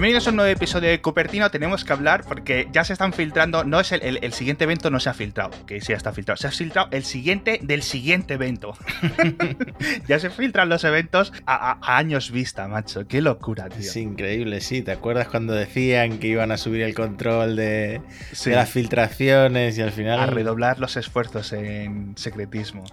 Bienvenidos a un nuevo episodio de Cupertino. Tenemos que hablar porque ya se están filtrando. No es el, el, siguiente evento, no se ha filtrado. Que sí ya está filtrado. Se ha filtrado el siguiente del siguiente evento. ya se filtran los eventos a, años vista, macho. Qué locura, tío. Es increíble, sí. ¿Te acuerdas cuando decían que iban a subir el control de, de las filtraciones y al final. A redoblar los esfuerzos en secretismo.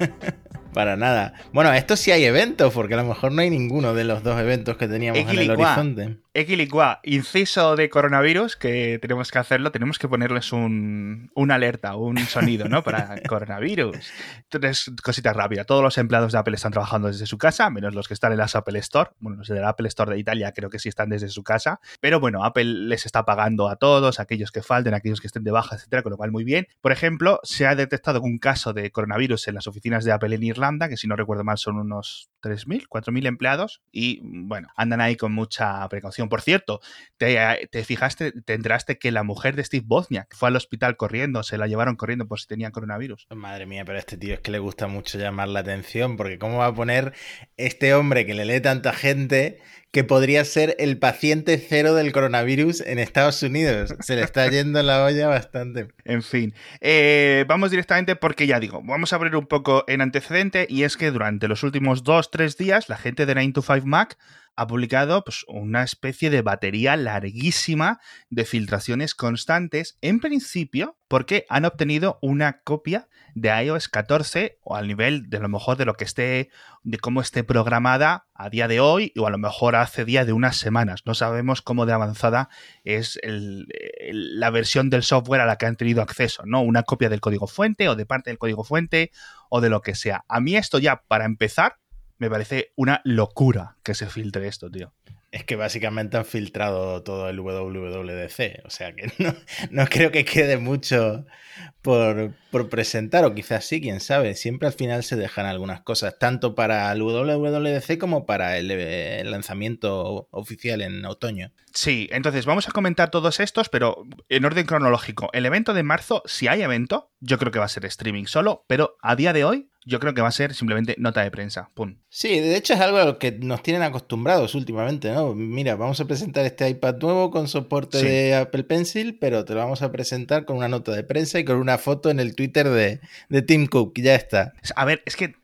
Para nada. Bueno, esto sí hay eventos, porque a lo mejor no hay ninguno de los dos eventos que teníamos en el horizonte. Equilicua, inciso de coronavirus, que tenemos que hacerlo, tenemos que ponerles un, una alerta, un sonido, ¿no? Para coronavirus. Entonces, cositas rápidas. Todos los empleados de Apple están trabajando desde su casa, menos los que están en las Apple Store. Bueno, los de la Apple Store de Italia creo que sí están desde su casa. Pero bueno, Apple les está pagando a todos, aquellos que falten, aquellos que estén de baja, etcétera, con lo cual muy bien. Por ejemplo, se ha detectado un caso de coronavirus en las oficinas de Apple en Irlanda, que si no recuerdo mal son unos 3.000, 4.000 empleados y bueno, andan ahí con mucha precaución. Por cierto, te, fijaste, te enteraste que la mujer de Steve Wozniak fue al hospital corriendo, se la llevaron corriendo por si tenía coronavirus. Madre mía, pero a este tío es que le gusta mucho llamar la atención, porque ¿cómo va a poner este hombre que le lee tanta gente que podría ser el paciente cero del coronavirus en Estados Unidos. Se le está yendo la olla bastante. En fin, eh, vamos directamente porque ya digo, vamos a abrir un poco en antecedente y es que durante los últimos dos, tres días la gente de 9 to 5 Mac ha publicado pues, una especie de batería larguísima de filtraciones constantes, en principio porque han obtenido una copia de iOS 14 o al nivel de lo mejor de lo que esté, de cómo esté programada a día de hoy o a lo mejor hace día de unas semanas. No sabemos cómo de avanzada es la versión del software a la que han tenido acceso, ¿no? Una copia del código fuente o de parte del código fuente o de lo que sea. A mí esto ya, para empezar, me parece una locura que se filtre esto, tío. Es que básicamente han filtrado todo el WWDC, o sea que no, creo que quede mucho por, presentar, o quizás sí, quién sabe. Siempre al final se dejan algunas cosas, tanto para el WWDC como para el, el lanzamiento oficial en otoño. Sí, entonces vamos a comentar todos estos, pero en orden cronológico. El evento de marzo, si hay evento, yo creo que va a ser streaming solo, pero a día de hoy yo creo que va a ser simplemente nota de prensa. Pum. Sí, de hecho es algo a lo que nos tienen acostumbrados últimamente, ¿no? Mira, vamos a presentar este iPad nuevo con soporte de Apple Pencil, pero te lo vamos a presentar con una nota de prensa y con una foto en el Twitter de, de Tim Cook. Ya está. A ver, es que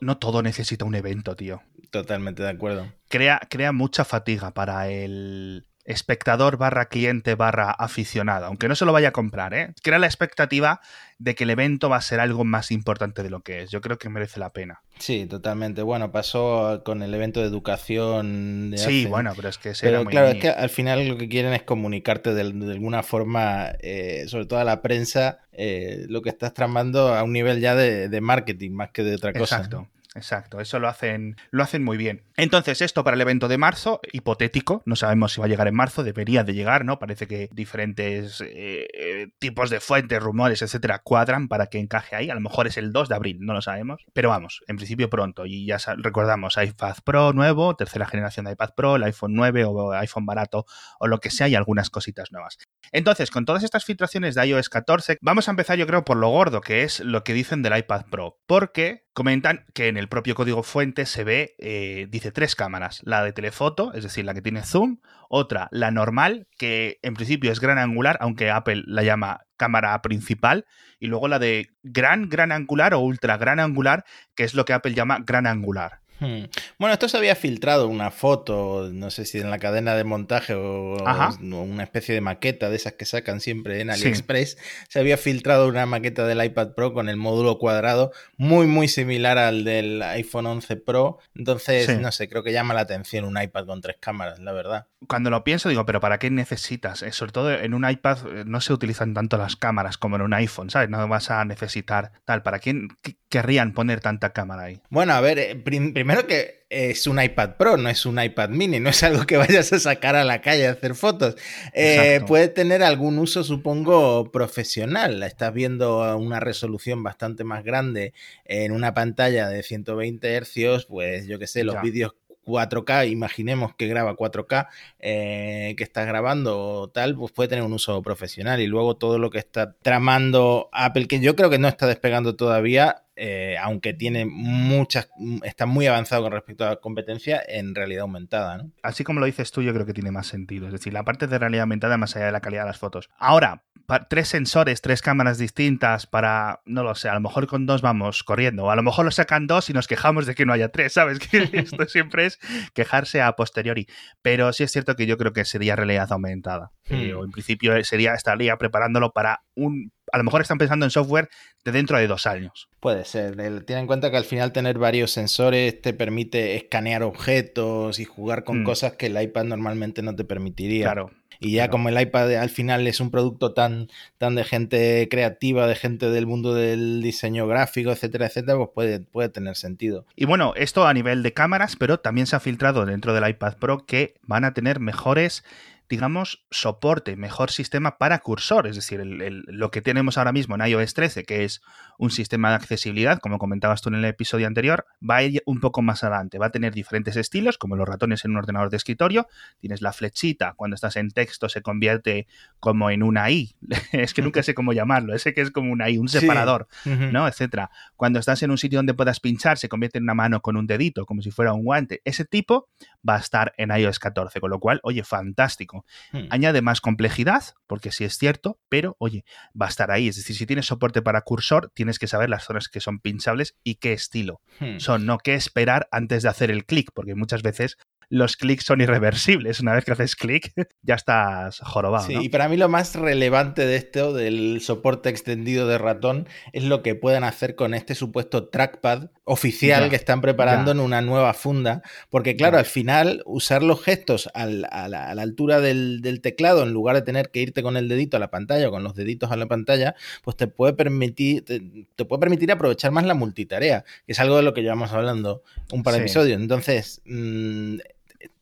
no todo necesita un evento, tío. Totalmente de acuerdo. Crea, crea mucha fatiga para el, espectador barra cliente barra aficionado, aunque no se lo vaya a comprar, ¿eh? crea la expectativa de que el evento va a ser algo más importante de lo que es. Yo creo que merece la pena. Sí, totalmente. Bueno, pasó con el evento de educación. sí, bueno, pero es que pero, claro, es que al final lo que quieren es comunicarte de, alguna forma, eh, sobre todo a la prensa, eh, lo que estás tramando a un nivel ya de, de marketing más que de otra cosa. Exacto. Exacto, eso lo hacen, lo hacen muy bien. Entonces, esto para el evento de marzo, hipotético, no sabemos si va a llegar en marzo, debería de llegar, ¿no? Parece que diferentes eh, tipos de fuentes, rumores, etcétera, cuadran para que encaje ahí. A lo mejor es el 2 de abril, no lo sabemos. Pero vamos, en principio pronto. Y ya recordamos, iPad Pro nuevo, tercera generación de iPad Pro, el iPhone 9 o iPhone barato o lo que sea y algunas cositas nuevas. Entonces, con todas estas filtraciones de iOS 14, vamos a empezar yo creo por lo gordo, que es lo que dicen del iPad Pro. Porque comentan que en el propio código fuente se ve, eh, dice tres cámaras. La de telefoto, es decir, la que tiene zoom. Otra, la normal, que en principio es gran angular, aunque Apple la llama cámara principal. Y luego la de gran, gran angular o ultra gran angular, que es lo que Apple llama gran angular. Hmm. Bueno, esto se había filtrado una foto, no sé si en la cadena de montaje o, una especie de maqueta de esas que sacan siempre en AliExpress. Se había filtrado una maqueta del iPad Pro con el módulo cuadrado, muy, muy similar al del iPhone 11 Pro. Entonces, no sé, creo que llama la atención un iPad con tres cámaras, la verdad. Cuando lo pienso, digo, pero ¿para qué necesitas? Eh, sobre todo en un iPad eh, no se utilizan tanto las cámaras como en un iPhone, ¿sabes? No vas a necesitar tal. ¿Para quién querrían poner tanta cámara ahí? Bueno, a ver, eh, primero primero que es un iPad Pro, no es un iPad mini, no es algo que vayas a sacar a la calle a hacer fotos. Eh, puede tener algún uso, supongo, profesional. Estás viendo una resolución bastante más grande en una pantalla de 120 Hz, pues yo que sé, los vídeos 4K, imaginemos que graba 4K, eh, que estás grabando o tal, pues puede tener un uso profesional. Y luego todo lo que está tramando Apple, que yo creo que no está despegando todavía, eh, aunque tiene muchas, está muy avanzado con respecto a la competencia, en realidad aumentada. ¿no? Así como lo dices tú, yo creo que tiene más sentido. Es decir, la parte de realidad aumentada más allá de la calidad de las fotos. Ahora, tres sensores, tres cámaras distintas para, no lo sé, a lo mejor con dos vamos corriendo, o a lo mejor lo sacan dos y nos quejamos de que no haya tres, ¿sabes? Que esto siempre es quejarse a posteriori. Pero sí es cierto que yo creo que sería realidad aumentada. Eh, hmm. o en principio sería, estaría preparándolo para un a lo mejor están pensando en software de dentro de dos años. Puede ser. Ten en cuenta que al final tener varios sensores te permite escanear objetos y jugar con hmm. cosas que el iPad normalmente no te permitiría. Claro. Y ya como el iPad al final es un producto tan, tan de gente creativa, de gente del mundo del diseño gráfico, etcétera, etcétera, pues puede, puede tener sentido. Y bueno, esto a nivel de cámaras, pero también se ha filtrado dentro del iPad Pro que van a tener mejores digamos, soporte, mejor sistema para cursor. Es decir, lo que tenemos ahora mismo en iOS 13, que es un sistema de accesibilidad, como comentabas tú en el episodio anterior, va a ir un poco más adelante. Va a tener diferentes estilos, como los ratones en un ordenador de escritorio. Tienes la flechita, cuando estás en texto se convierte como en una I. es que nunca sé cómo llamarlo. Ese que es como una I, un separador, ¿no? Etcétera. Cuando estás en un sitio donde puedas pinchar, se convierte en una mano con un dedito, como si fuera un guante. Ese tipo va a estar en iOS 14, con lo cual, oye, fantástico. Hmm. Añade más complejidad, porque sí es cierto, pero oye, va a estar ahí. Es decir, si tienes soporte para cursor, tienes que saber las zonas que son pinchables y qué estilo hmm. son, no qué esperar antes de hacer el clic, porque muchas veces los clics son irreversibles. Una vez que haces clic, ya estás jorobado. Sí, y para mí lo más relevante de esto, del soporte extendido de ratón, es lo que pueden hacer con este supuesto trackpad oficial que están preparando en una nueva funda. Porque, claro, al final, usar los gestos a, la, altura del, teclado, en lugar de tener que irte con el dedito a la pantalla o con los deditos a la pantalla, pues te puede permitir, te, puede permitir aprovechar más la multitarea, que es algo de lo que llevamos hablando un par de episodios. Entonces, mmm,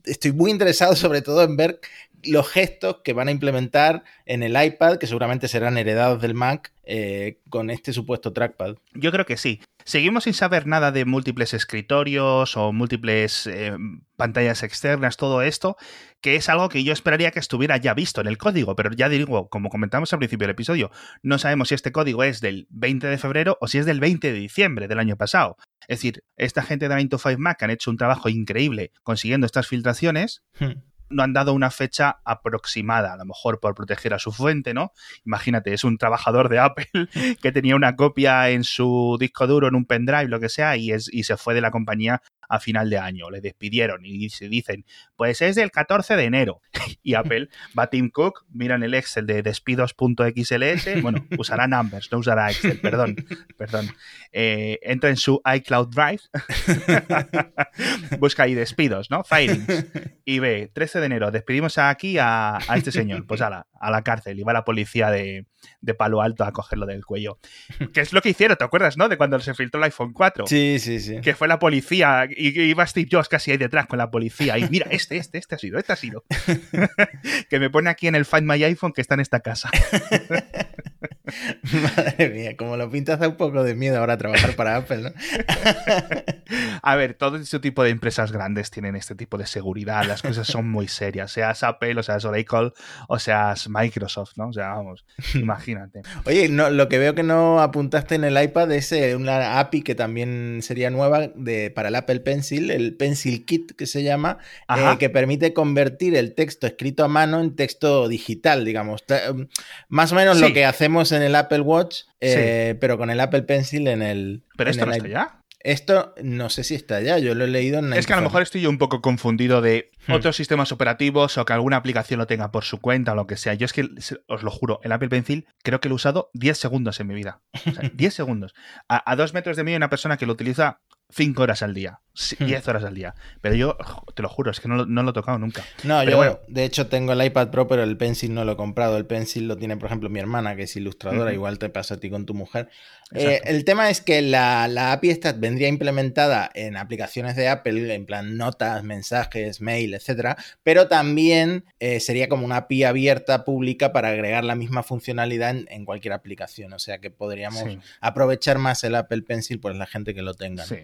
estoy muy interesado sobre todo en ver los gestos que van a implementar en el iPad, que seguramente serán heredados del Mac, eh, con este supuesto trackpad. Yo creo que sí. Seguimos sin saber nada de múltiples escritorios o múltiples eh, pantallas externas, todo esto, que es algo que yo esperaría que estuviera ya visto en el código, pero ya digo, como comentamos al principio del episodio, no sabemos si este código es del 20 de febrero o si es del 20 de diciembre del año pasado. Es decir, esta gente de 9 to 5 Mac han hecho un trabajo increíble consiguiendo estas filtraciones. Hmm no han dado una fecha aproximada, a lo mejor por proteger a su fuente, ¿no? Imagínate, es un trabajador de Apple que tenía una copia en su disco duro, en un pendrive, lo que sea, y, es, y se fue de la compañía a final de año. Le despidieron y se dicen, pues es del 14 de enero. Y Apple va a Tim Cook, miran el Excel de despidos.xls, bueno, usará Numbers, no usará Excel, perdón, perdón. Eh, entra en su iCloud Drive, busca ahí despidos, ¿no? Firings. Y ve, 13 de enero, despedimos aquí a, este señor, pues a la, a la cárcel. Y va la policía de, de Palo Alto a cogerlo del cuello. Que es lo que hicieron, ¿te acuerdas, no? De cuando se filtró el iPhone 4. Sí, sí, sí. Que fue la policía y iba Steve Jobs casi ahí detrás con la policía. Y mira, este, este, este ha sido, este ha sido. que me pone aquí en el Find My iPhone que está en esta casa. Madre mía, como lo pintas da un poco de miedo ahora trabajar para Apple, ¿no? A ver, todo ese tipo de empresas grandes tienen este tipo de seguridad, las cosas son muy serias, seas Apple, o seas Oracle, o seas Microsoft, ¿no? O sea, vamos, imagínate. Oye, no, lo que veo que no apuntaste en el iPad es eh, una API que también sería nueva de, para el Apple Pencil, el Pencil Kit que se llama, eh, que permite convertir el texto escrito a mano en texto digital, digamos. Más o menos lo que hacemos en el Apple Watch, eh, pero con el Apple Pencil en el. ¿Pero esto no está ya? Esto no sé si está ya, yo lo he leído en... Es que a lo mejor estoy yo un poco confundido de hmm. otros sistemas operativos o que alguna aplicación lo tenga por su cuenta o lo que sea. Yo es que, os lo juro, el Apple Pencil creo que lo he usado 10 segundos en mi vida. O sea, 10 segundos. A, a, dos metros de mí hay una persona que lo utiliza 5 horas al día, 10 hmm. horas al día. Pero yo, te lo juro, es que no, lo he tocado nunca. No, yo, bueno. de hecho, tengo el iPad Pro, pero el Pencil no lo he comprado. El Pencil lo tiene, por ejemplo, mi hermana, que es ilustradora, igual te pasa a ti con tu mujer. Eh, el tema es que la, la, API esta vendría implementada en aplicaciones de Apple, en plan notas, mensajes, mail, etcétera, pero también eh, sería como una API abierta, pública, para agregar la misma funcionalidad en, cualquier aplicación. O sea que podríamos aprovechar más el Apple Pencil por la gente que lo tenga. Sí,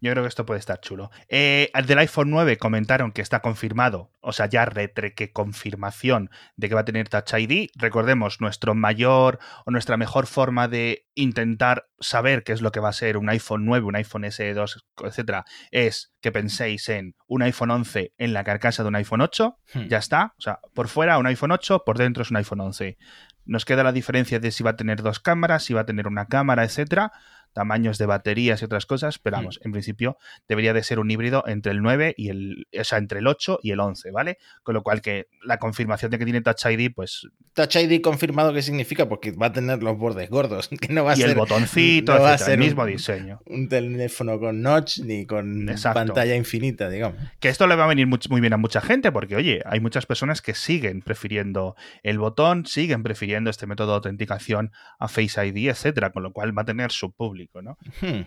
Yo creo que esto puede estar chulo. Eh, del iPhone 9 comentaron que está confirmado, o sea, ya retreque confirmación de que va a tener Touch ID. Recordemos, nuestro mayor o nuestra mejor forma de intentar saber qué es lo que va a ser un iPhone 9, un iPhone SE2, etcétera, es que penséis en un iPhone 11 en la carcasa de un iPhone 8. Hmm. Ya está. O sea, por fuera un iPhone 8, por dentro es un iPhone 11. Nos queda la diferencia de si va a tener dos cámaras, si va a tener una cámara, etcétera tamaños de baterías y otras cosas, pero vamos, mm. en principio debería de ser un híbrido entre el 9 y el, o sea, entre el 8 y el 11, ¿vale? Con lo cual que la confirmación de que tiene Touch ID, pues... Touch ID confirmado, ¿qué significa? Porque va a tener los bordes gordos, que no va a y el botoncito, va a ser el mismo diseño. Un teléfono con notch ni con pantalla infinita, digamos. Que esto le va a venir muy, muy bien a mucha gente, porque oye, hay muchas personas que siguen prefiriendo el botón, siguen prefiriendo este método de autenticación a Face ID, etcétera, con lo cual va a tener su público. ¿No? Hmm.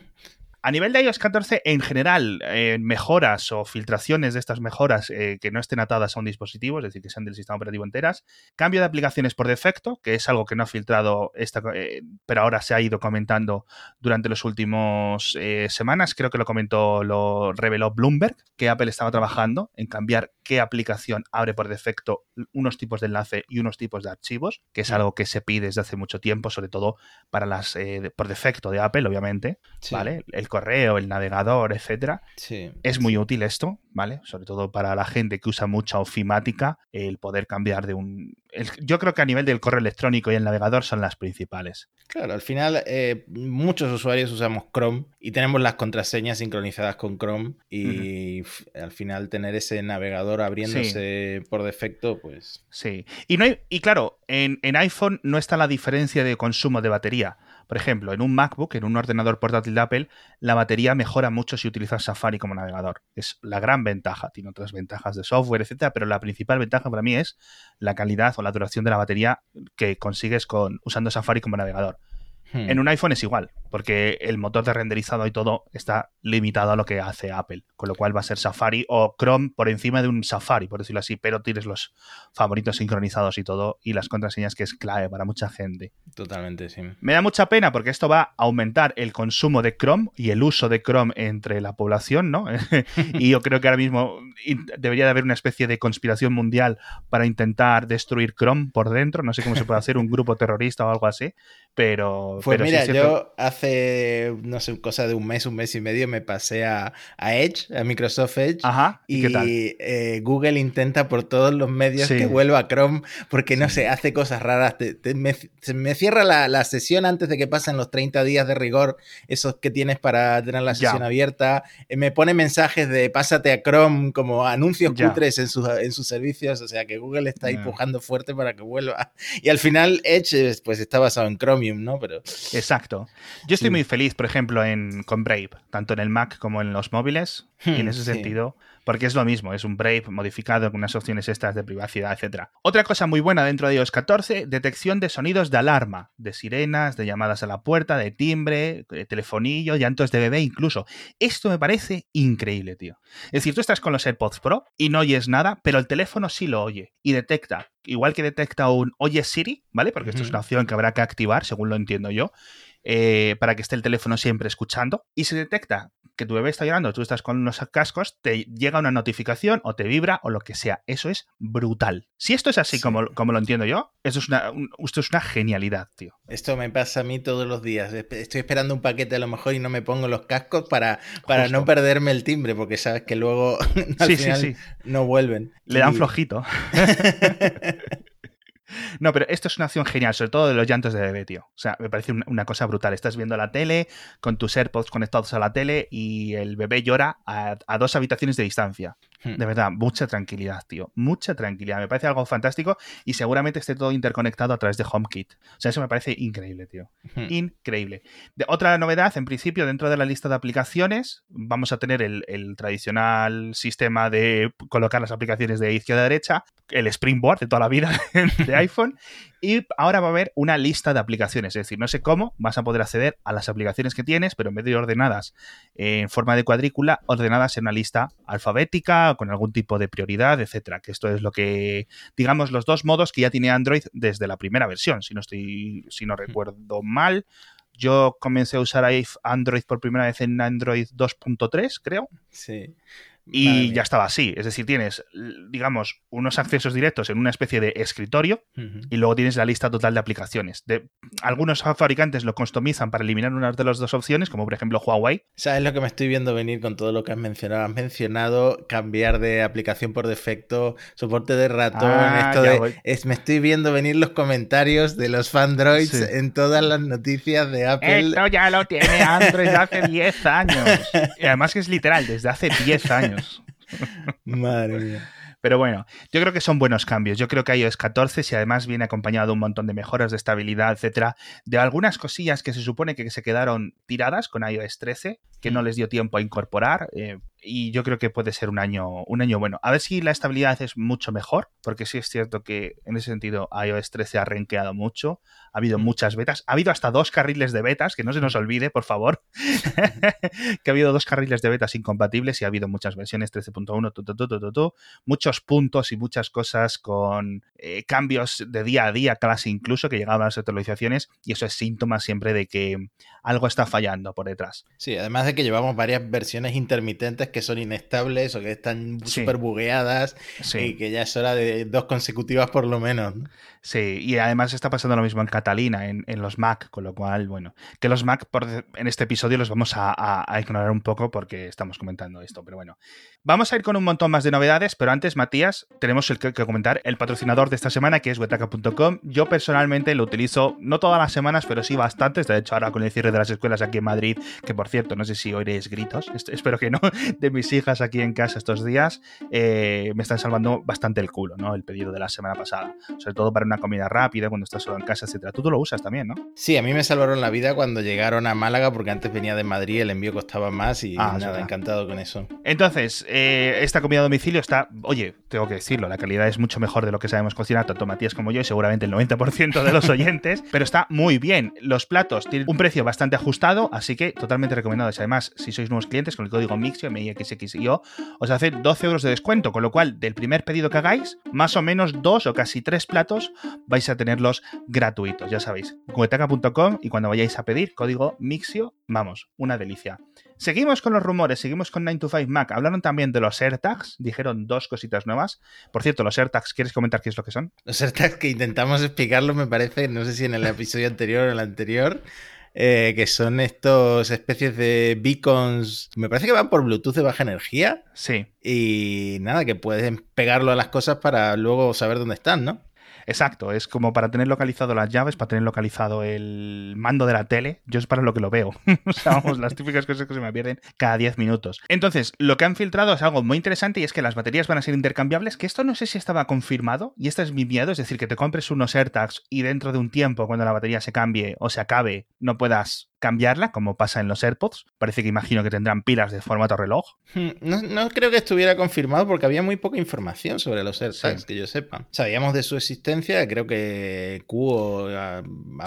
A nivel de iOS 14, en general, eh, mejoras o filtraciones de estas mejoras eh, que no estén atadas a un dispositivo, es decir, que sean del sistema operativo enteras. Cambio de aplicaciones por defecto, que es algo que no ha filtrado, esta, eh, pero ahora se ha ido comentando durante las últimas semanas. Creo que lo comentó, lo reveló Bloomberg, que Apple estaba trabajando en cambiar qué aplicación abre por defecto unos tipos de enlace y unos tipos de archivos, que es mm. algo que se pide desde hace mucho tiempo, sobre todo para las por defecto de Apple, obviamente. ¿Vale? El correo, el navegador, etcétera. Es muy útil esto, ¿vale? Sobre todo para la gente que usa mucha ofimática, el poder cambiar de un... yo creo que a nivel del correo electrónico y el navegador son las principales. Claro, al final eh, muchos usuarios usamos Chrome y tenemos las contraseñas sincronizadas con Chrome y al final tener ese navegador abriéndose por defecto, pues... Sí, y, no hay, y claro, en, en iPhone no está la diferencia de consumo de batería. Por ejemplo, en un MacBook, en un ordenador portátil de Apple, la batería mejora mucho si utilizas Safari como navegador. Es la gran ventaja. Tiene otras ventajas de software, etcétera, pero la principal ventaja para mí es la calidad o la duración de la batería que consigues con, usando Safari como navegador. Hmm. En un iPhone es igual, porque el motor de renderizado y todo está limitado a lo que hace Apple, con lo cual va a ser Safari o Chrome por encima de un Safari, por decirlo así, pero tienes los favoritos sincronizados y todo, y las contraseñas que es clave para mucha gente. Totalmente, sí. Me da mucha pena porque esto va a aumentar el consumo de Chrome y el uso de Chrome entre la población, ¿no? y yo creo que ahora mismo debería de haber una especie de conspiración mundial para intentar destruir Chrome por dentro, no sé cómo se puede hacer, un grupo terrorista o algo así, pero... Pues mira, yo hace, no sé, cosa de un mes, un mes y medio me pasé a, Edge, a Microsoft Edge. Ajá. ¿Y, eh, Google intenta por todos los medios que vuelva a Chrome porque, no sé, hace cosas raras. me, se me cierra la, sesión antes de que pasen los 30 días de rigor, esos que tienes para tener la sesión abierta. Eh, me pone mensajes de pásate a Chrome como anuncios cutres en sus, en sus servicios. O sea que Google está empujando fuerte para que vuelva. Y al final Edge pues está basado en Chrome ¿no? Pero... Exacto. Yo estoy muy feliz, por ejemplo, en, con Brave, tanto en el Mac como en los móviles, y en hmm, ese sentido, porque es lo mismo, es un Brave modificado con unas opciones extras de privacidad, etc. Otra cosa muy buena dentro de iOS 14, detección de sonidos de alarma, de sirenas, de llamadas a la puerta, de timbre, de telefonillo, llantos de bebé incluso. Esto me parece increíble, tío. Es decir, tú estás con los AirPods Pro y no oyes nada, pero el teléfono sí lo oye y detecta igual que detecta un Oye Siri, ¿vale? Porque esto es una opción que habrá que activar, según lo entiendo yo, eh, para que esté el teléfono siempre escuchando. Y se detecta que tu bebé está llorando, tú estás con unos cascos, te llega una notificación o te vibra o lo que sea. Eso es brutal. Si esto es así como, como lo entiendo yo, eso es una, esto es una genialidad, tío. Esto me pasa a mí todos los días. Estoy esperando un paquete a lo mejor y no me pongo los cascos para, para no perderme el timbre, porque sabes que luego al final no vuelven. Le dan flojito. No, pero esto es una acción genial, sobre todo de los llantos de bebé, tío. O sea, me parece una cosa brutal. Estás viendo la tele con tus AirPods conectados a la tele y el bebé llora a, dos habitaciones de distancia. Hmm. De verdad, mucha tranquilidad, tío. Mucha tranquilidad. Me parece algo fantástico y seguramente esté todo interconectado a través de HomeKit. O sea, eso me parece increíble, tío. Hmm. Increíble. otra novedad, en principio, dentro de la lista de aplicaciones, vamos a tener el, el tradicional sistema de colocar las aplicaciones de izquierda a derecha, el Springboard de toda la vida de iPhone. Y ahora va a haber una lista de aplicaciones. Es decir, no sé cómo vas a poder acceder a las aplicaciones que tienes, pero en vez de ordenadas en forma de cuadrícula, ordenadas en una lista alfabética, con algún tipo de prioridad, etcétera. Que esto es lo que, digamos, los dos modos que ya tiene Android desde la primera versión, si no estoy, si no recuerdo mal Yo comencé a usar Android por primera vez en Android 2.3, creo. Sí. Y ya estaba así. Es decir, tienes, digamos, unos accesos directos en una especie de escritorio y luego tienes la lista total de aplicaciones. De, algunos fabricantes lo customizan para eliminar una de las dos opciones, como por ejemplo Huawei. ¿Sabes lo que me estoy viendo venir con todo lo que has mencionado? Has mencionado cambiar de aplicación por defecto, soporte de ratón, ah, esto de, es, me estoy viendo venir los comentarios de los fandroids en todas las noticias de Apple. Esto ya lo tiene Android hace 10 años. Y además que es literal, desde hace 10 años. Madre mía. Pero bueno, yo creo que son buenos cambios. Yo creo que iOS 14, si además viene acompañado de un montón de mejoras de estabilidad, etcétera, de algunas cosillas que se supone que se quedaron tiradas con iOS 13, que no mm. les dio tiempo a incorporar. Eh, y yo creo que puede ser un año, un año bueno. A ver si la estabilidad es mucho mejor, porque sí es cierto que en ese sentido iOS 13 ha renqueado mucho, ha habido mm. muchas betas, ha habido hasta dos carriles de betas, que no se nos olvide, por favor, que ha habido dos carriles de betas incompatibles y ha habido muchas versiones 13.1, muchos puntos y muchas cosas con eh, cambios de día a día, casi incluso, que llegaban a las actualizaciones, y eso es síntoma siempre de que algo está fallando por detrás. Sí, además de que llevamos varias versiones intermitentes que son inestables o que están súper bugueadas y que ya es hora de dos consecutivas por lo menos. Sí, y además está pasando lo mismo en Catalina, en, los Mac, con lo cual, bueno, que los Mac por, en este episodio los vamos a, ignorar un poco porque estamos comentando esto, pero bueno. Vamos a ir con un montón más de novedades, pero antes, Matías, tenemos el que, comentar el patrocinador de esta semana, que es wetaca.com. Yo personalmente lo utilizo, no todas las semanas, pero sí bastantes. De hecho, ahora con el cierre de las escuelas aquí en Madrid, que por cierto, no sé si oiréis gritos, espero que no, de mis hijas aquí en casa estos días, eh, me están salvando bastante el culo, ¿no? El pedido de la semana pasada. Sobre todo para una comida rápida, cuando estás solo en casa, etcétera. Tú, lo usas también, ¿no? Sí, a mí me salvaron la vida cuando llegaron a Málaga, porque antes venía de Madrid, el envío costaba más y ah, nada, encantado con eso. Entonces, eh, esta comida a domicilio está, oye, tengo que decirlo, la calidad es mucho mejor de lo que sabemos cocinar, tanto Matías como yo, y seguramente el 90% de los oyentes, pero está muy bien. Los platos tienen un precio bastante ajustado, así que totalmente recomendado. Además, si sois nuevos clientes, con el código MIXIO, MIXXIO, os hace 12 euros de descuento, con lo cual, del primer pedido que hagáis, más o menos dos o casi tres platos vais a tenerlos gratuitos, ya sabéis. Cuetaca.com y cuando vayáis a pedir, código MIXIO, vamos, una delicia. Seguimos con los rumores, seguimos con 9 to 5 Mac. Hablaron también de los AirTags, dijeron dos cositas nuevas. Por cierto, los AirTags, ¿quieres comentar qué es lo que son? Los AirTags que intentamos explicarlo, me parece, no sé si en el episodio anterior o el anterior, eh, que son estos especies de beacons, me parece que van por Bluetooth de baja energía. Sí. Y nada, que pueden pegarlo a las cosas para luego saber dónde están, ¿no? Exacto, es como para tener localizado las llaves, para tener localizado el mando de la tele. Yo es para lo que lo veo. o sea, vamos, las típicas cosas que se me pierden cada 10 minutos. Entonces, lo que han filtrado es algo muy interesante y es que las baterías van a ser intercambiables, que esto no sé si estaba confirmado y este es mi miedo, es decir, que te compres unos AirTags y dentro de un tiempo, cuando la batería se cambie o se acabe, no puedas cambiarla, como pasa en los AirPods. Parece que imagino que tendrán pilas de formato reloj. Hmm, no, creo que estuviera confirmado porque había muy poca información sobre los AirTags, que yo sepa. Sabíamos de su existencia, creo que Cuo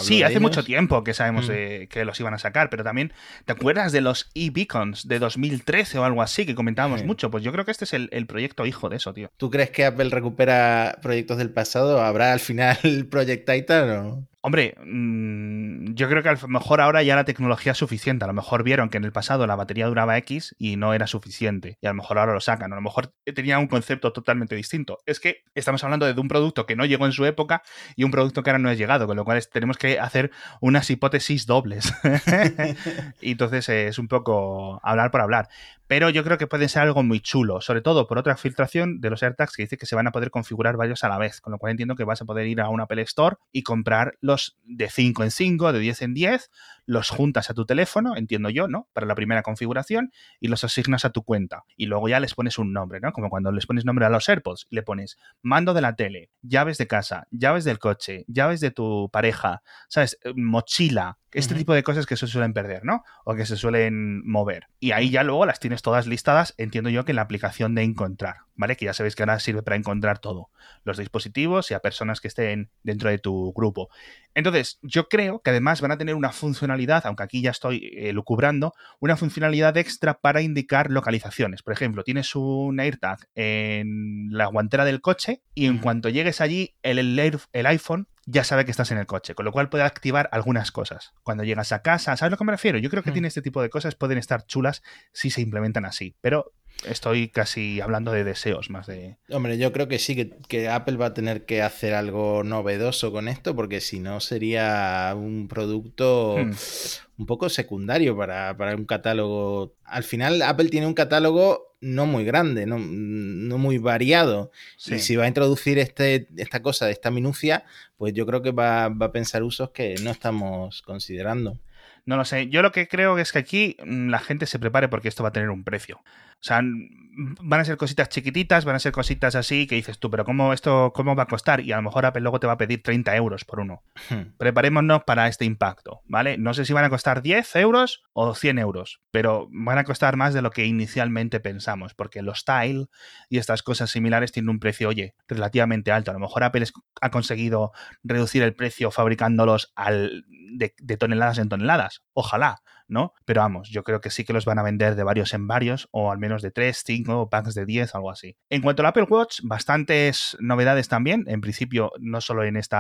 Sí, hace mucho tiempo que sabemos hmm. que los iban a sacar, pero también, ¿te acuerdas de los e-beacons de 2013 o algo así que comentábamos mucho? Pues yo creo que este es el, el, proyecto hijo de eso, tío. ¿Tú crees que Apple recupera proyectos del pasado? ¿Habrá al final Project Titan o...? Hombre, mm, yo creo que a lo mejor ahora ya la tecnología es suficiente. A lo mejor vieron que en el pasado la batería duraba X y no era suficiente. Y a lo mejor ahora lo sacan. A lo mejor tenía un concepto totalmente distinto. Es que estamos hablando de un producto que no llegó en su época y un producto que ahora no ha llegado. Con lo cual tenemos que hacer unas hipótesis dobles. y entonces es un poco hablar por hablar pero yo creo que puede ser algo muy chulo, sobre todo por otra filtración de los AirTags que dice que se van a poder configurar varios a la vez, con lo cual entiendo que vas a poder ir a un Apple Store y comprar los de 5 en 5, de 10 en 10, los juntas a tu teléfono, entiendo yo, ¿no? Para la primera configuración y los asignas a tu cuenta. Y luego ya les pones un nombre, ¿no? Como cuando les pones nombre a los AirPods, le pones mando de la tele, llaves de casa, llaves del coche, llaves de tu pareja, ¿sabes? Eh, mochila, este tipo de cosas que se suelen perder, ¿no? O que se suelen mover. Y ahí ya luego las tienes todas listadas, entiendo yo que en la aplicación de encontrar, ¿vale? Que ya sabéis que ahora sirve para encontrar todo, los dispositivos y a personas que estén dentro de tu grupo. Entonces, yo creo que además van a tener una funcionalidad, aunque aquí ya estoy eh, lucubrando, una funcionalidad extra para indicar localizaciones. Por ejemplo, tienes un AirTag en la guantera del coche y en cuanto llegues allí, el, el, el iPhone ya sabe que estás en el coche, con lo cual puede activar algunas cosas. Cuando llegas a casa, ¿sabes a lo que me refiero? Yo creo que hmm. tiene este tipo de cosas, pueden estar chulas si se implementan así, pero estoy casi hablando de deseos más de... Hombre, yo creo que sí, que, Apple va a tener que hacer algo novedoso con esto, porque si no sería un producto hmm. un poco secundario para, un catálogo. Al final, Apple tiene un catálogo no muy grande, no, muy variado. Y si va a introducir este, esta cosa, esta minucia, pues yo creo que va, va a pensar usos que no estamos considerando. No lo sé. Yo lo que creo es que aquí mm, la gente se prepare porque esto va a tener un precio. O sea, van a ser cositas chiquititas, van a ser cositas así que dices tú, pero ¿cómo esto cómo va a costar? Y a lo mejor Apple luego te va a pedir 30 euros por uno. Hmm. Preparémonos para este impacto, ¿vale? No sé si van a costar 10 euros o 100 euros, pero van a costar más de lo que inicialmente pensamos, porque los Tile y estas cosas similares tienen un precio, oye, relativamente alto. A lo mejor Apple ha conseguido reducir el precio fabricándolos al, de toneladas en toneladas. Ojalá. ¿No? Pero vamos, yo creo que sí que los van a vender de varios en varios, o al menos de 3, 5, packs de 10, algo así. En cuanto al Apple Watch, bastantes novedades también. En principio, no solo en este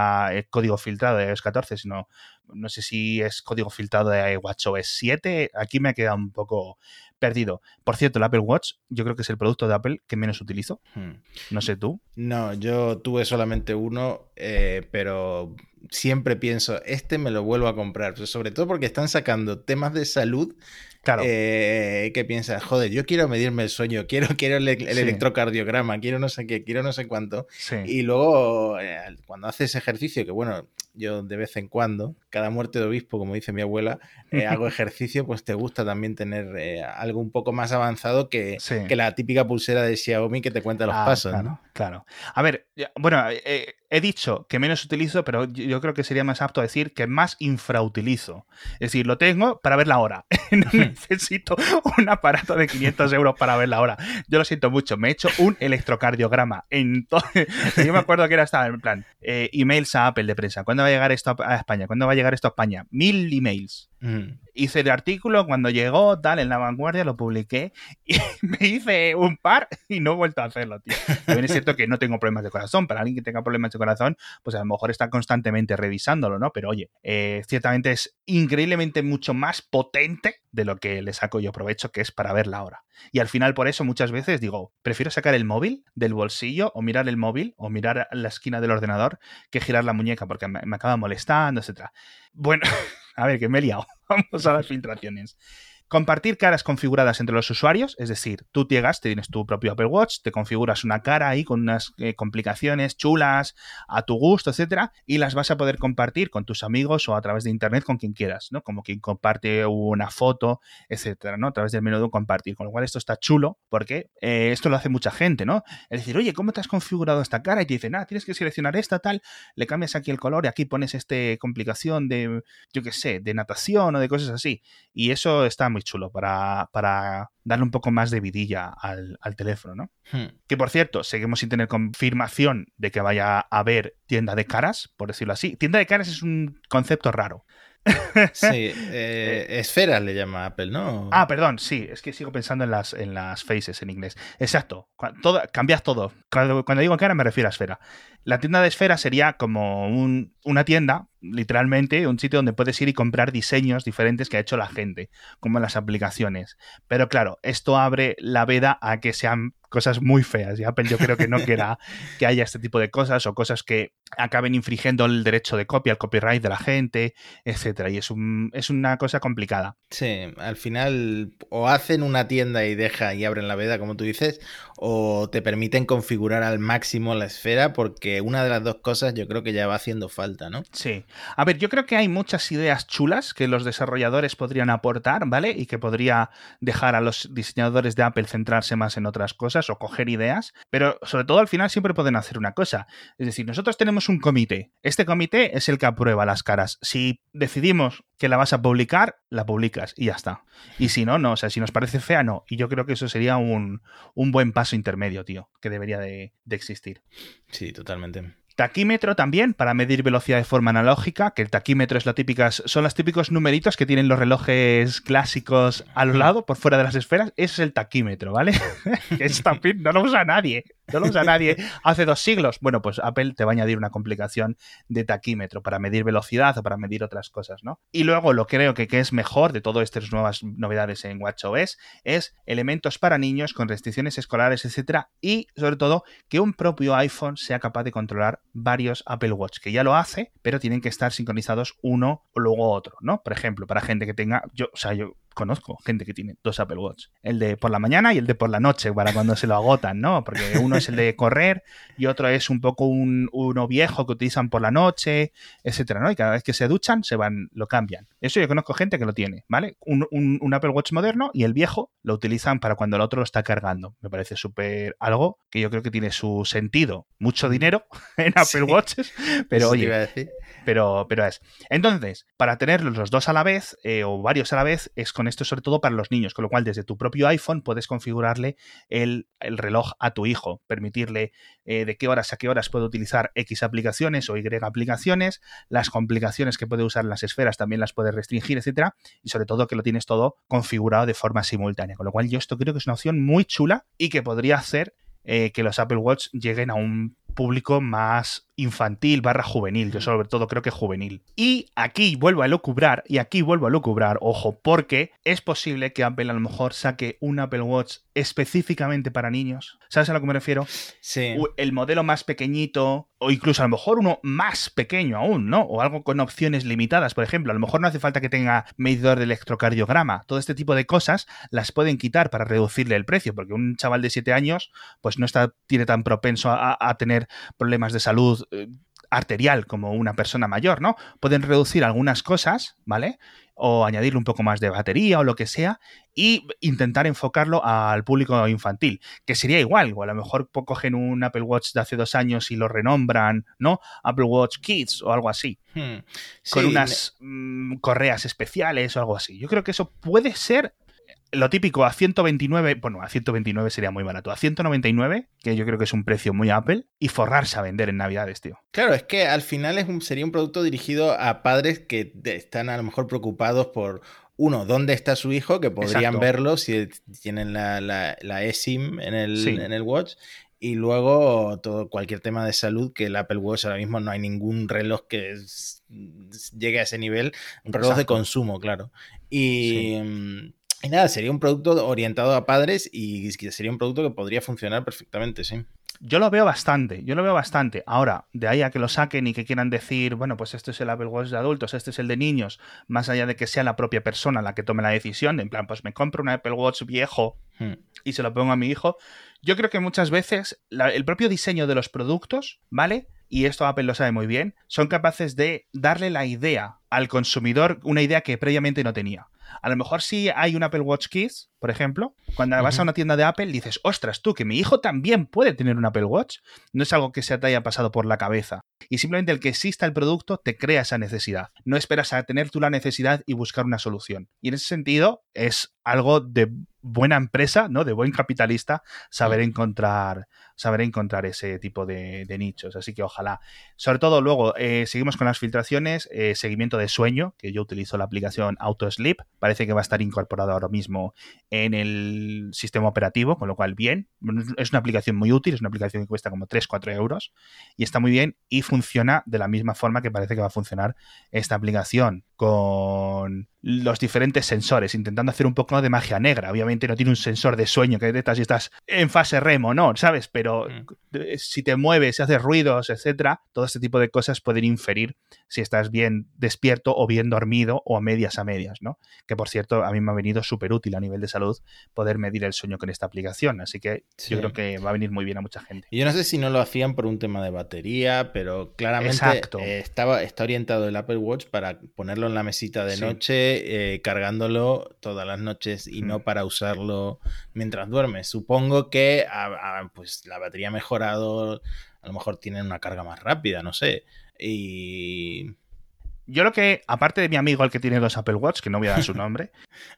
código filtrado de iOS 14, sino no sé si es código filtrado de WatchOS 7. Aquí me ha quedado un poco perdido. Por cierto, el Apple Watch, yo creo que es el producto de Apple que menos utilizo. Hmm. No sé tú. No, yo tuve solamente uno, eh, pero siempre pienso, este me lo vuelvo a comprar, sobre todo porque están sacando temas de salud Claro. Eh, que piensas, joder, yo quiero medirme el sueño, quiero, quiero el, electrocardiograma, quiero no sé qué, quiero no sé cuánto. Y luego, eh, cuando haces ejercicio, que bueno, yo de vez en cuando, cada muerte de obispo, como dice mi abuela, eh, hago ejercicio, pues te gusta también tener algo un poco más avanzado que, que, la típica pulsera de Xiaomi que te cuenta los ah, pasos. Claro, claro. A ver, bueno, he dicho que menos utilizo, pero yo creo que sería más apto decir que más infrautilizo. Es decir, lo tengo para ver la hora. necesito un aparato de 500 euros para ver la hora. Yo lo siento mucho. Me he hecho un electrocardiograma. Entonces, yo me acuerdo que era estaba en plan, eh, emails a Apple de prensa. ¿Cuándo va a llegar esto a España? ¿Cuándo va a llegar esto a España? Mil emails. Mm. Hice el artículo cuando llegó, tal, en la vanguardia, lo publiqué y me hice un par y no he vuelto a hacerlo, tío. También es cierto que no tengo problemas de corazón. Para alguien que tenga problemas de corazón, pues a lo mejor está constantemente revisándolo, ¿no? Pero oye, eh, ciertamente es increíblemente mucho más potente de lo que le saco yo provecho, que es para ver la hora. Y al final, por eso muchas veces digo, prefiero sacar el móvil del bolsillo o mirar el móvil o mirar la esquina del ordenador que girar la muñeca porque me, me acaba molestando, etc. Bueno. A ver, que me he liado. Vamos a las filtraciones. Compartir caras configuradas entre los usuarios, es decir, tú llegas, te tienes tu propio Apple Watch, te configuras una cara ahí con unas eh, complicaciones chulas a tu gusto, etcétera, y las vas a poder compartir con tus amigos o a través de internet con quien quieras, ¿no? Como quien comparte una foto, etcétera, ¿no? A través del menú de compartir. Con lo cual esto está chulo porque eh, esto lo hace mucha gente, ¿no? Es decir, oye, ¿cómo te has configurado esta cara? Y te dicen, ah, tienes que seleccionar esta, tal, le cambias aquí el color y aquí pones este complicación de, yo qué sé, de natación o de cosas así. Y eso está muy chulo para, para darle un poco más de vidilla al, teléfono, ¿no? Hmm. Que por cierto, seguimos sin tener confirmación de que vaya a haber tienda de caras, por decirlo así. Tienda de caras es un concepto raro. Sí, eh, esfera le llama Apple, ¿no? Ah, perdón, sí, es que sigo pensando en las, en las faces en inglés. Exacto, todo, cambias todo. Cuando, cuando digo cara me refiero a esfera. La tienda de esfera sería como un, una tienda, literalmente, un sitio donde puedes ir y comprar diseños diferentes que ha hecho la gente, como en las aplicaciones. Pero claro, esto abre la veda a que sean cosas muy feas. Y Apple yo creo que no quiera que haya este tipo de cosas o cosas que acaben infringiendo el derecho de copia, el copyright de la gente, etcétera. Y es, un, es una cosa complicada. Sí, al final o hacen una tienda y deja y abren la veda, como tú dices, o te permiten configurar al máximo la esfera, porque una de las dos cosas yo creo que ya va haciendo falta, ¿no? Sí. A ver, yo creo que hay muchas ideas chulas que los desarrolladores podrían aportar, ¿vale? Y que podría dejar a los diseñadores de Apple centrarse más en otras cosas o coger ideas, pero sobre todo al final siempre pueden hacer una cosa. Es decir, nosotros tenemos un comité. Este comité es el que aprueba las caras. Si decidimos que la vas a publicar, la publicas y ya está. Y si no, no. O sea, si nos parece fea, no. Y yo creo que eso sería un, buen paso intermedio, tío, que debería de, de existir. Sí, totalmente. Taquímetro también, para medir velocidad de forma analógica, que el taquímetro es la típicas, son los típicos numeritos que tienen los relojes clásicos a lo lado, por fuera de las esferas. Ese es el taquímetro, ¿vale? que es no lo usa nadie. No lo usa nadie hace dos siglos. Bueno, pues Apple te va a añadir una complicación de taquímetro para medir velocidad o para medir otras cosas, ¿no? Y luego lo creo que, que es mejor de todas estas nuevas novedades en WatchOS es elementos para niños con restricciones escolares, etcétera, y sobre todo que un propio iPhone sea capaz de controlar varios Apple Watch, que ya lo hace, pero tienen que estar sincronizados uno o luego otro, ¿no? Por ejemplo, para gente que tenga, yo, o sea, yo conozco gente que tiene dos Apple Watch. El de por la mañana y el de por la noche, para cuando se lo agotan, ¿no? Porque uno es el de correr y otro es un poco un, uno viejo que utilizan por la noche, etcétera, ¿no? Y cada vez que se duchan, se van, lo cambian. Eso yo conozco gente que lo tiene, ¿vale? Un, un Apple Watch moderno y el viejo lo utilizan para cuando el otro lo está cargando. Me parece súper algo que yo creo que tiene su sentido. Mucho dinero en Apple Watches, pero oye, pero, pero es. Entonces, para tenerlos los dos a la vez eh, o varios a la vez, es con esto sobre todo para los niños, con lo cual desde tu propio iPhone puedes configurarle el, reloj a tu hijo, permitirle eh, de qué horas a qué horas puede utilizar X aplicaciones o Y aplicaciones, las complicaciones que puede usar en las esferas también las puedes restringir, etcétera, y sobre todo que lo tienes todo configurado de forma simultánea. Con lo cual yo esto creo que es una opción muy chula y que podría hacer eh, que los Apple Watch lleguen a un público más infantil barra juvenil, yo sobre todo creo que juvenil. Y aquí vuelvo a lucubrar, y aquí vuelvo a lucubrar, ojo, porque es posible que Apple a lo mejor saque un Apple Watch específicamente para niños. ¿Sabes a lo que me refiero? Sí. El modelo más pequeñito, o incluso a lo mejor uno más pequeño aún, ¿no? O algo con opciones limitadas, por ejemplo. A lo mejor no hace falta que tenga medidor de electrocardiograma. Todo este tipo de cosas las pueden quitar para reducirle el precio, porque un chaval de 7 años, pues no está, tiene tan propenso a, a tener problemas de salud eh, arterial como una persona mayor, ¿no? Pueden reducir algunas cosas, ¿vale? O añadirle un poco más de batería o lo que sea y intentar enfocarlo al público infantil, que sería igual, o a lo mejor cogen un Apple Watch de hace dos años y lo renombran, ¿no? Apple Watch Kids o algo así, hmm. con unas mm, correas especiales o algo así. Yo creo que eso puede ser lo típico a 129, bueno, a 129 sería muy barato, a 199, que yo creo que es un precio muy Apple, y forrarse a vender en Navidades, tío. Claro, es que al final es un, sería un producto dirigido a padres que están a lo mejor preocupados por, uno, dónde está su hijo, que podrían verlo si tienen la, la, eSIM en el, en el Watch, y luego todo cualquier tema de salud que el Apple Watch ahora mismo no hay ningún reloj que llegue a ese nivel un reloj de consumo claro. Y, mm, y nada, sería un producto orientado a padres y sería un producto que podría funcionar perfectamente, sí. Yo lo veo bastante, yo lo veo bastante. Ahora, de ahí a que lo saquen y que quieran decir, bueno, pues este es el Apple Watch de adultos, este es el de niños, más allá de que sea la propia persona la que tome la decisión, en plan, pues me compro un Apple Watch viejo hmm. y se lo pongo a mi hijo. Yo creo que muchas veces el propio diseño de los productos, ¿vale? y esto Apple lo sabe muy bien, son capaces de darle la idea al consumidor, una idea que previamente no tenía. A lo mejor si hay un Apple Watch Kids, por ejemplo, cuando vas a una tienda de Apple dices, ostras, tú, que mi hijo también puede tener un Apple Watch, no es algo que se te haya pasado por la cabeza. Y simplemente el que exista el producto te crea esa necesidad. No esperas a tener tú la necesidad y buscar una solución. Y en ese sentido es algo de buena empresa, ¿no? De buen capitalista, saber encontrar, saber encontrar ese tipo de, nichos. Así que ojalá. Sobre todo luego, eh, seguimos con las filtraciones, eh, seguimiento de sueño, que yo utilizo la aplicación Auto Sleep. Parece que va a estar incorporado ahora mismo en el sistema operativo, con lo cual bien. Es una aplicación muy útil, es una aplicación que cuesta como 3-4 euros y está muy bien y funciona de la misma forma que parece que va a funcionar esta aplicación con los diferentes sensores, intentando hacer un poco de magia negra. Obviamente no tiene un sensor de sueño que detecta si estás en fase remo, no, ¿sabes? Pero mm. si te mueves, si haces ruidos, etcétera, todo este tipo de cosas pueden inferir si estás bien despierto o bien dormido o a medias a medias, ¿no? Que por cierto, a mí me ha venido súper útil a nivel de salud poder medir el sueño con esta aplicación. Así que yo creo que va a venir muy bien a mucha gente. Yo no sé si no lo hacían por un tema de batería, pero claramente eh, estaba, está orientado el Apple Watch para ponerlo en la mesita de noche, eh, cargándolo todas las noches y no mm. para usarlo mientras duermes. Supongo que pues la batería ha mejorado, a lo mejor tienen una carga más rápida, no sé. Y yo lo que, aparte de mi amigo el que tiene dos Apple Watch, que no voy a dar su nombre,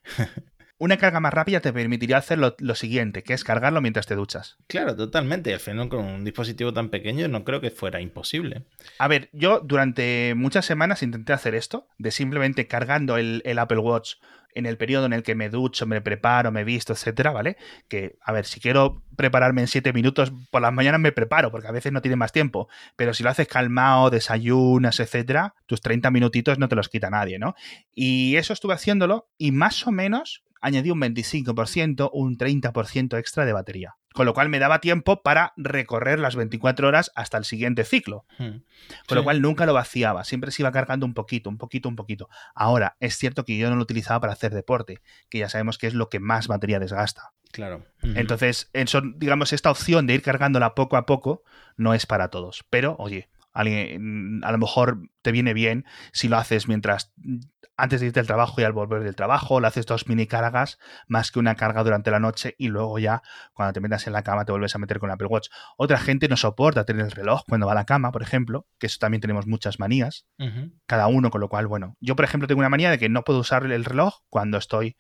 una carga más rápida te permitiría hacer lo, siguiente, que es cargarlo mientras te duchas. Claro, totalmente. Al final, con un dispositivo tan pequeño, no creo que fuera imposible. A ver, yo durante muchas semanas intenté hacer esto, de simplemente cargando el, el Apple Watch en el periodo en el que me ducho, me preparo, me visto, etcétera, ¿vale? Que, a ver, si quiero prepararme en siete minutos, por las mañanas me preparo, porque a veces no tiene más tiempo. Pero si lo haces calmado, desayunas, etcétera, tus 30 minutitos no te los quita nadie, ¿no? Y eso estuve haciéndolo y más o menos añadí un 25%, un 30% extra de batería. Con lo cual me daba tiempo para recorrer las 24 horas hasta el siguiente ciclo. Hmm. Con lo cual nunca lo vaciaba, siempre se iba cargando un poquito, un poquito, un poquito. Ahora, es cierto que yo no lo utilizaba para hacer deporte, que ya sabemos que es lo que más batería desgasta. Claro. Entonces, digamos, esta opción de ir cargándola poco a poco no es para todos. Pero, oye, alguien, a lo mejor te viene bien si lo haces mientras antes de irte al trabajo y al volver del trabajo, le haces dos mini cargas más que una carga durante la noche y luego ya cuando te metas en la cama te vuelves a meter con Apple Watch. Otra gente no soporta tener el reloj cuando va a la cama, por ejemplo, que eso también tenemos muchas manías, cada uno, con lo cual, bueno, yo por ejemplo tengo una manía de que no puedo usar el reloj cuando estoy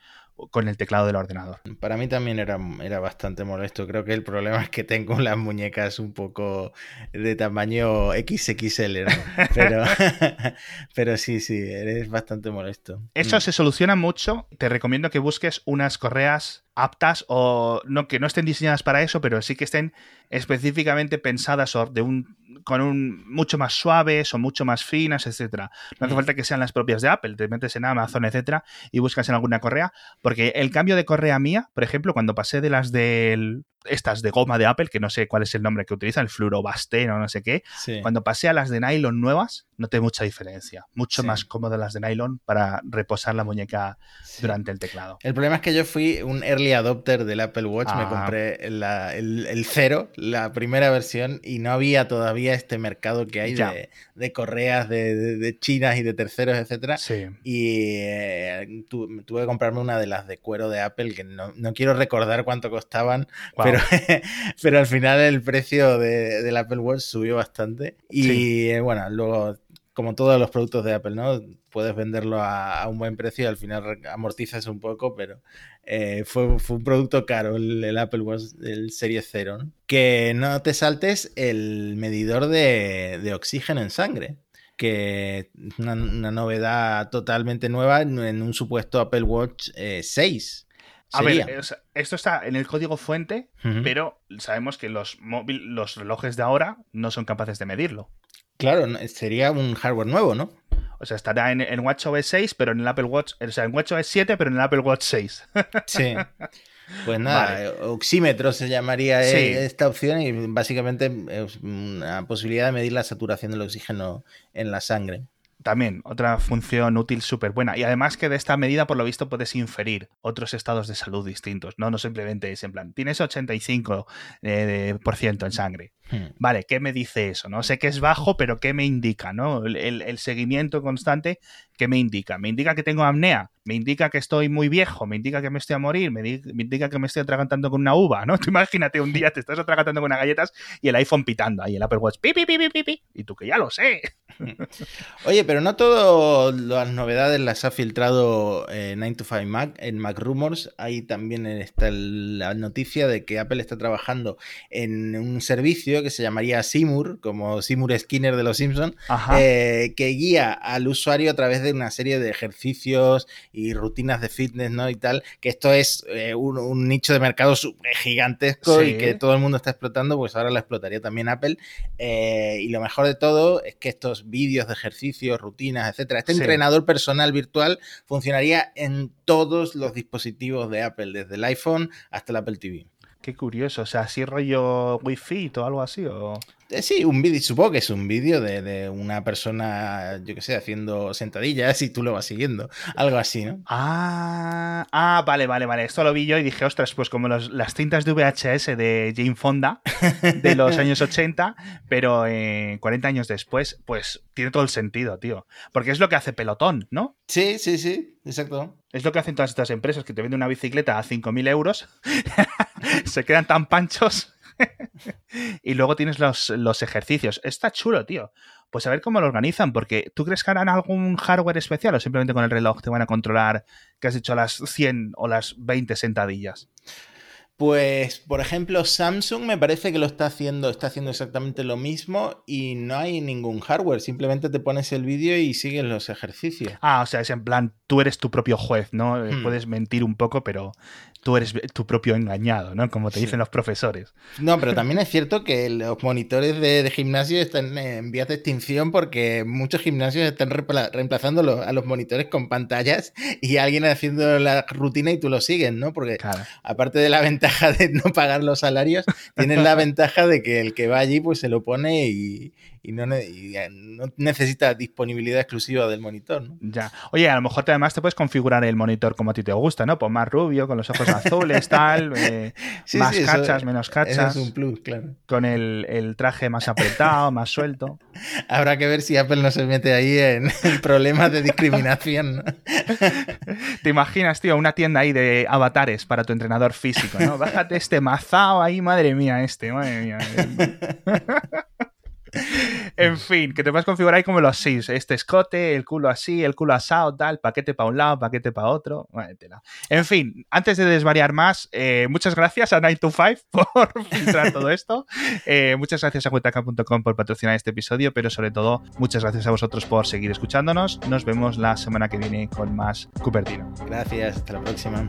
con el teclado del ordenador. Para mí también era, era bastante molesto. Creo que el problema es que tengo las muñecas un poco de tamaño XXL, Pero, pero sí, sí, eres bastante molesto. Eso mm. se soluciona mucho. Te recomiendo que busques unas correas aptas o no que no estén diseñadas para eso, pero sí que estén específicamente pensadas de un con un mucho más suaves o mucho más finas, etcétera. No hace mm. falta que sean las propias de Apple, te metes en Amazon, etcétera, y buscas en alguna correa, porque el cambio de correa mía, por ejemplo, cuando pasé de las del estas de goma de Apple, que no sé cuál es el nombre que utilizan, el fluorobasteno o no sé qué, cuando pasé a las de nylon nuevas, noté mucha diferencia. Mucho más cómodas las de nylon para reposar la muñeca durante el teclado. El problema es que yo fui un early adopter del Apple Watch, me ah. compré el, cero, la primera versión, y no había todavía este mercado que hay de, correas de, chinas y de terceros, etcétera. Y eh, tuve que comprarme una de las de cuero de Apple, que no, quiero recordar cuánto costaban, pero, al final el precio de, del Apple Watch subió bastante. Y eh, bueno, luego, como todos los productos de Apple, ¿no? Puedes venderlo a, un buen precio y al final amortizas un poco, pero eh, fue, un producto caro el, Apple Watch del Serie 0. Que no te saltes el medidor de, oxígeno en sangre que es una, novedad totalmente nueva en un supuesto Apple Watch 6. Eh, a ver, esto está en el código fuente, pero sabemos que los, los relojes de ahora no son capaces de medirlo. Claro, sería un hardware nuevo, ¿no? O sea, estará en, en WatchOS 6, pero en el Apple Watch, o sea, en WatchOS 7, pero en el Apple Watch 6. sí. Pues nada, oxímetro se llamaría eh, esta opción y básicamente es una posibilidad de medir la saturación del oxígeno en la sangre también otra función útil súper buena. Y además que de esta medida, por lo visto, puedes inferir otros estados de salud distintos, ¿no? No simplemente es en plan, tienes 85% eh, por ciento en sangre. Hmm. Vale, ¿qué me dice eso? No sé que es bajo, pero ¿qué me indica? ¿no? El, seguimiento constante, ¿qué me indica? ¿Me indica que tengo apnea? ¿Me indica que estoy muy viejo? ¿Me indica que me estoy a morir? ¿Me, indica que me estoy atragantando con una uva? ¿no? Tú imagínate un día te estás atragantando con unas galletas y el iPhone pitando ahí, el Apple Watch, pi, pi, pi, pi, pi, y tú que ya lo sé. Oye, pero no todas las novedades las ha filtrado 9 to 5 Mac. En Mac Rumors ahí también está la noticia de que Apple está trabajando en un servicio que se llamaría Seymour, como Seymour Skinner de los Simpsons, eh, que guía al usuario a través de una serie de ejercicios y rutinas de fitness, ¿no? Y tal, que esto es eh, un, nicho de mercado gigantesco y que todo el mundo está explotando, pues ahora lo explotaría también Apple. Eh, y lo mejor de todo es que estos vídeos de ejercicios, rutinas, etcétera, este entrenador personal virtual funcionaría en todos los dispositivos de Apple, desde el iPhone hasta el Apple TV. Qué curioso, o sea, así rollo Wi-Fi o algo así, o... Eh, sí, un vídeo, supongo que es un vídeo de, una persona, yo qué sé, haciendo sentadillas y tú lo vas siguiendo. Algo así, ¿no? Ah, ah vale, vale, vale. Esto lo vi yo y dije, ostras, pues como las cintas de VHS de Jane Fonda de los años 80, pero 40 años después, pues tiene todo el sentido, tío. Porque es lo que hace Pelotón, ¿no? Sí, sí, sí, exacto. Es lo que hacen todas estas empresas que te venden una bicicleta a 5.000 euros, se quedan tan panchos y luego tienes los, los ejercicios. Está chulo, tío. Pues a ver cómo lo organizan, porque ¿tú crees que harán algún hardware especial o simplemente con el reloj te van a controlar que has hecho las 100 o las 20 sentadillas? Pues, por ejemplo, Samsung me parece que lo está haciendo, está haciendo exactamente lo mismo y no hay ningún hardware, simplemente te pones el vídeo y sigues los ejercicios. Ah, o sea, es en plan, tú eres tu propio juez, ¿no? Hmm. Puedes mentir un poco, pero tú eres tu propio engañado, ¿no? Como te dicen los profesores. No, pero también es cierto que los monitores de, gimnasio están en vías de extinción porque muchos gimnasios están reemplazando a los monitores con pantallas y alguien haciendo la rutina y tú lo sigues, ¿no? Porque aparte de la ventaja de no pagar los salarios, tienes la ventaja de que el que va allí pues se lo pone y, y no, necesita disponibilidad exclusiva del monitor. ¿no? Ya. Oye, a lo mejor además te puedes configurar el monitor como a ti te gusta, ¿no? Pues más rubio, con los ojos azules, tal, eh, más cachas, menos cachas. es un plus, claro. Con el, traje más apretado, más suelto. Habrá que ver si Apple no se mete ahí en, problemas de discriminación. ¿Te imaginas, tío, una tienda ahí de avatares para tu entrenador físico, ¿no? Bájate este mazao ahí, madre mía, este, madre mía. En fin, que te puedes configurar ahí como los seis. Este escote, el culo así, el culo asado, tal, paquete para un lado, paquete para otro. En fin, antes de desvariar más, eh, muchas gracias a 925 por filtrar todo esto. Eh, muchas gracias a cuentaca.com por patrocinar este episodio, pero sobre todo, muchas gracias a vosotros por seguir escuchándonos. Nos vemos la semana que viene con más Cupertino. Gracias, hasta la próxima.